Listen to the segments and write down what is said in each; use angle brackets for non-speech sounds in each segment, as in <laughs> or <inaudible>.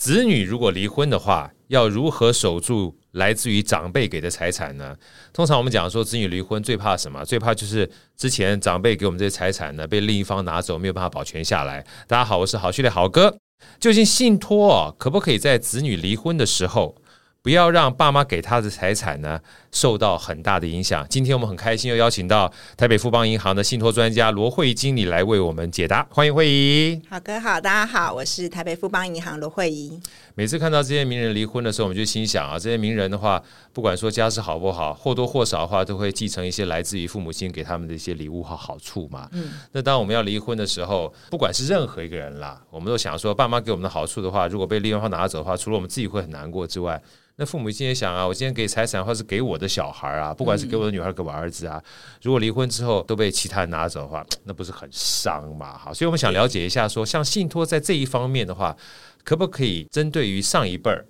子女如果离婚的话，要如何守住来自于长辈给的财产呢？通常我们讲说，子女离婚最怕什么？最怕就是之前长辈给我们这些财产呢，被另一方拿走，没有办法保全下来。大家好，我是好序列好哥。究竟信托哦，可不可以在子女离婚的时候，不要让爸妈给他的财产呢受到很大的影响。今天我们很开心又邀请到台北富邦银行的信托专家罗慧仪经理来为我们解答。欢迎慧仪。好哥好，大家好，我是台北富邦银行罗慧仪。每次看到这些名人离婚的时候，我们就心想啊，这些名人的话，不管说家世好不好，或多或少的话，都会继承一些来自于父母亲给他们的一些礼物和好处嘛。嗯。那当我们要离婚的时候，不管是任何一个人啦，我们都想说，爸妈给我们的好处的话，如果被另一方拿走的话，除了我们自己会很难过之外，那父母亲也想啊，我今天给财产，或是给我的小孩啊，不管是给我的女儿，给我儿子啊，如果离婚之后都被其他人拿走的话，那不是很伤嘛？好，所以我们想了解一下说，说像信托在这一方面的话，可不可以针对于上一辈儿？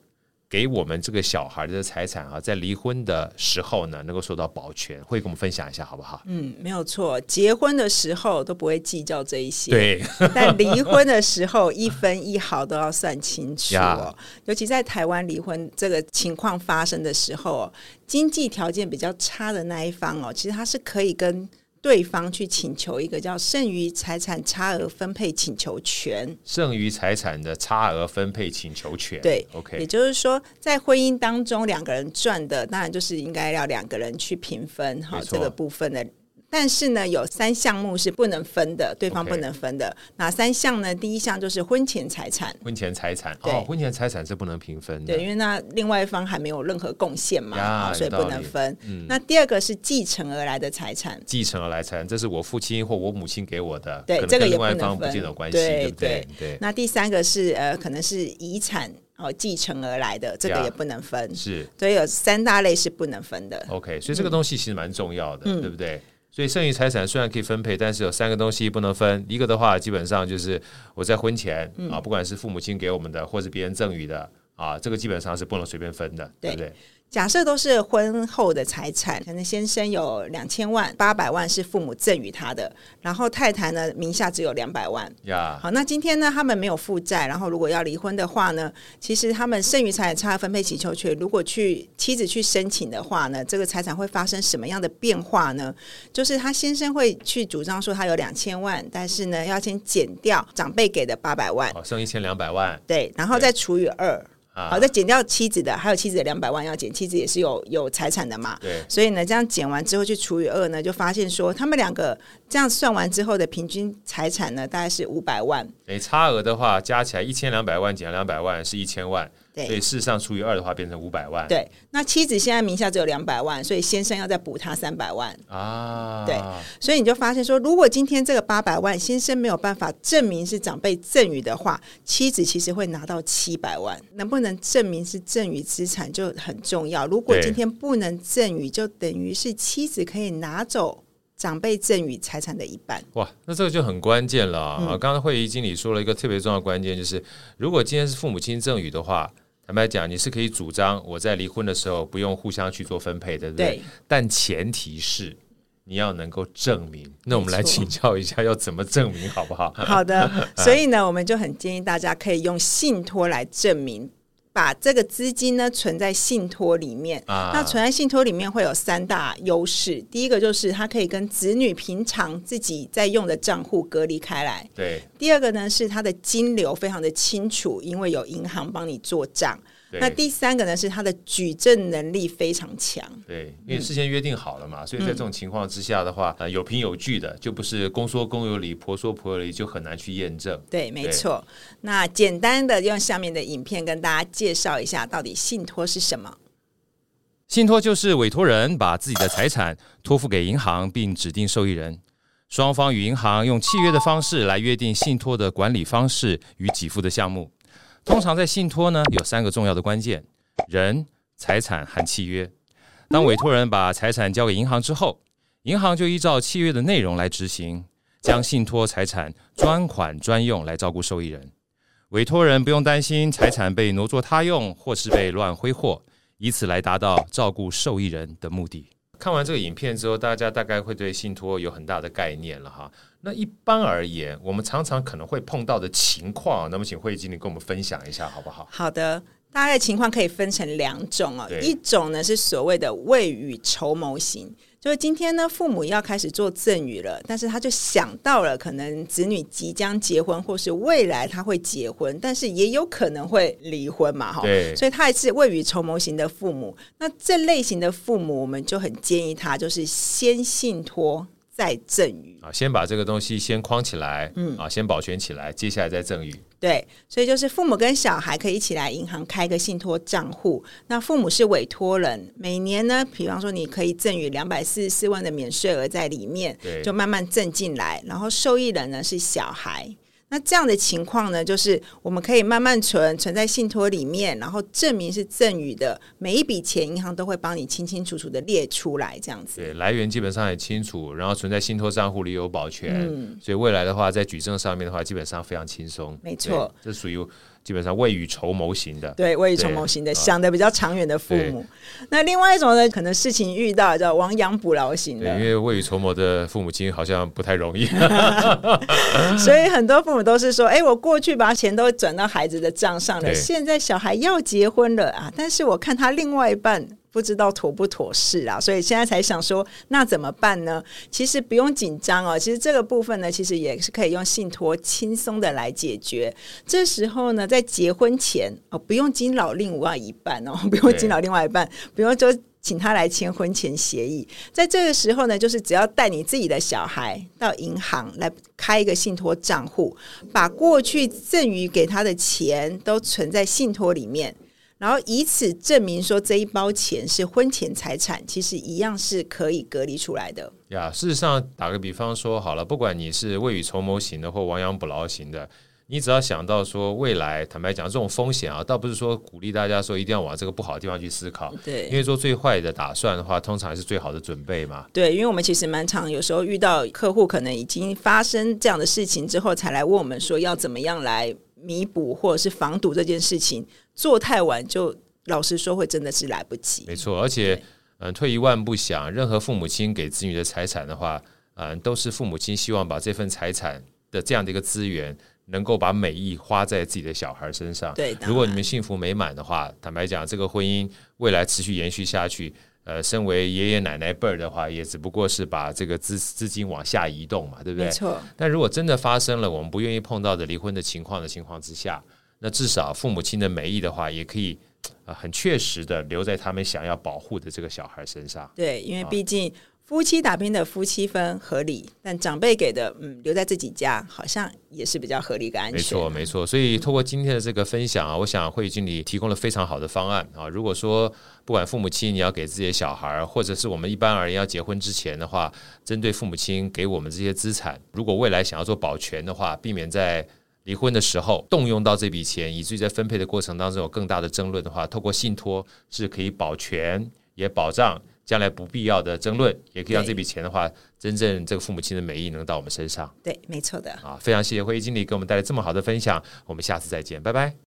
给我们这个小孩的财产啊，在离婚的时候呢，能够受到保全，会跟我们分享一下好不好？嗯，没有错，结婚的时候都不会计较这一些，对，<laughs> 但离婚的时候一分一毫都要算清楚哦。尤其在台湾离婚这个情况发生的时候，经济条件比较差的那一方哦，其实他是可以跟。对方去请求一个叫剩余财产差额分配请求权，剩余财产的差额分配请求权，对，OK，也就是说，在婚姻当中，两个人赚的，当然就是应该要两个人去平分，哈，这个部分的。但是呢，有三项目是不能分的，对方不能分的。哪三项呢？第一项就是婚前财产。婚前财产，对，哦、婚前财产是不能平分的。对，因为那另外一方还没有任何贡献嘛，所以不能分。嗯。那第二个是继承而来的财产。继承而来财产，这是我父亲或我母亲给我的。对，这个。另外一方不见得有关系，对不对？对。对那第三个是呃，可能是遗产哦，继承而来的，这个也不能分。是。所以有三大类是不能分的。OK，所以这个东西其实蛮重要的，嗯、对不对？所以剩余财产虽然可以分配，但是有三个东西不能分。一个的话，基本上就是我在婚前、嗯、啊，不管是父母亲给我们的，或是别人赠予的啊，这个基本上是不能随便分的，对，对不对？假设都是婚后的财产，可能先生有两千万，八百万是父母赠与他的，然后太太呢名下只有两百万。呀，好，那今天呢他们没有负债，然后如果要离婚的话呢，其实他们剩余财产分配请求权，如果去妻子去申请的话呢，这个财产会发生什么样的变化呢？就是他先生会去主张说他有两千万，但是呢要先减掉长辈给的八百万，好，剩一千两百万，对，然后再除以二。好，再减掉妻子的，还有妻子的两百万要减，妻子也是有有财产的嘛。对，所以呢，这样减完之后去除以二呢，就发现说他们两个这样算完之后的平均财产呢，大概是五百万。诶，差额的话加起来一千两百万减两百万是一千万。对，所以事实上除以二的话变成五百万。对，那妻子现在名下只有两百万，所以先生要再补他三百万啊。对，所以你就发现说，如果今天这个八百万先生没有办法证明是长辈赠与的话，妻子其实会拿到七百万。能不能证明是赠与资产就很重要。如果今天不能赠与，就等于是妻子可以拿走。长辈赠与财产的一半，哇，那这个就很关键了啊！刚刚会议经理说了一个特别重要的关键，就是如果今天是父母亲赠与的话，坦白讲，你是可以主张我在离婚的时候不用互相去做分配的，对不对？对。但前提是你要能够证明。那我们来请教一下，要怎么证明，好不好？好的，所以呢，我们就很建议大家可以用信托来证明。把这个资金呢存在信托里面，啊、那存在信托里面会有三大优势。第一个就是它可以跟子女平常自己在用的账户隔离开来。对。第二个呢是它的金流非常的清楚，因为有银行帮你做账。那第三个呢，是他的举证能力非常强。对，因为事先约定好了嘛，嗯、所以在这种情况之下的话，呃，有凭有据的，就不是公说公有理，婆说婆有理，就很难去验证。对，没错。那简单的用下面的影片跟大家介绍一下，到底信托是什么？信托就是委托人把自己的财产托付给银行，并指定受益人，双方与银行用契约的方式来约定信托的管理方式与给付的项目。通常在信托呢，有三个重要的关键：人、财产和契约。当委托人把财产交给银行之后，银行就依照契约的内容来执行，将信托财产专款专用来照顾受益人。委托人不用担心财产被挪作他用或是被乱挥霍，以此来达到照顾受益人的目的。看完这个影片之后，大家大概会对信托有很大的概念了哈。那一般而言，我们常常可能会碰到的情况，那么请会议经理跟我们分享一下，好不好？好的，大概情况可以分成两种哦，一种呢是所谓的未雨绸缪型。就是今天呢，父母要开始做赠与了，但是他就想到了可能子女即将结婚，或是未来他会结婚，但是也有可能会离婚嘛，哈，对，所以他也是未雨绸缪型的父母。那这类型的父母，我们就很建议他，就是先信托。再赠予啊，先把这个东西先框起来，嗯啊，先保全起来，接下来再赠予。对，所以就是父母跟小孩可以一起来银行开个信托账户。那父母是委托人，每年呢，比方说你可以赠予两百四十四万的免税额在里面，就慢慢赠进来。然后受益人呢是小孩。那这样的情况呢，就是我们可以慢慢存，存在信托里面，然后证明是赠与的，每一笔钱银行都会帮你清清楚楚的列出来，这样子。对，来源基本上也清楚，然后存在信托账户里有保全，嗯，所以未来的话，在举证上面的话，基本上非常轻松。没错，这属于。基本上未雨绸缪型的，对，未雨绸缪型的，想的比较长远的父母。那另外一种呢，可能事情遇到叫亡羊补牢型的，因为未雨绸缪的父母亲好像不太容易，<laughs> <laughs> 所以很多父母都是说：“哎、欸，我过去把钱都转到孩子的账上了，现在小孩要结婚了啊，但是我看他另外一半。”不知道妥不妥适啊，所以现在才想说，那怎么办呢？其实不用紧张哦，其实这个部分呢，其实也是可以用信托轻松的来解决。这时候呢，在结婚前哦，不用惊扰另外一半哦，<laughs> 不用惊扰另外一半，不用就请他来签婚前协议。在这个时候呢，就是只要带你自己的小孩到银行来开一个信托账户，把过去赠与给他的钱都存在信托里面。然后以此证明说这一包钱是婚前财产，其实一样是可以隔离出来的。呀，事实上，打个比方说好了，不管你是未雨绸缪型的或亡羊补牢型的，你只要想到说未来，坦白讲，这种风险啊，倒不是说鼓励大家说一定要往这个不好的地方去思考。对，因为做最坏的打算的话，通常是最好的准备嘛。对，因为我们其实蛮常有时候遇到客户可能已经发生这样的事情之后，才来问我们说要怎么样来弥补或者是防堵这件事情。做太晚，就老实说会真的是来不及。没错，而且嗯，退一万步想，任何父母亲给子女的财产的话，嗯，都是父母亲希望把这份财产的这样的一个资源，能够把美意花在自己的小孩身上。对，如果你们幸福美满的话，坦白讲，这个婚姻未来持续延续下去，呃，身为爷爷奶奶辈儿的话，也只不过是把这个资资金往下移动嘛，对不对？没错。但如果真的发生了我们不愿意碰到的离婚的情况的情况之下，那至少父母亲的美意的话，也可以啊，很确实的留在他们想要保护的这个小孩身上。对，因为毕竟夫妻打拼的夫妻分合理，但长辈给的嗯留在自己家，好像也是比较合理跟安全。没错，没错。所以透过今天的这个分享啊，我想会议经理提供了非常好的方案啊。如果说不管父母亲你要给自己的小孩，或者是我们一般而言要结婚之前的话，针对父母亲给我们这些资产，如果未来想要做保全的话，避免在离婚的时候动用到这笔钱，以至于在分配的过程当中有更大的争论的话，透过信托是可以保全，也保障将来不必要的争论，也可以让这笔钱的话，真正这个父母亲的美意能到我们身上。对，没错的。啊，非常谢谢会议经理给我们带来这么好的分享，我们下次再见，拜拜。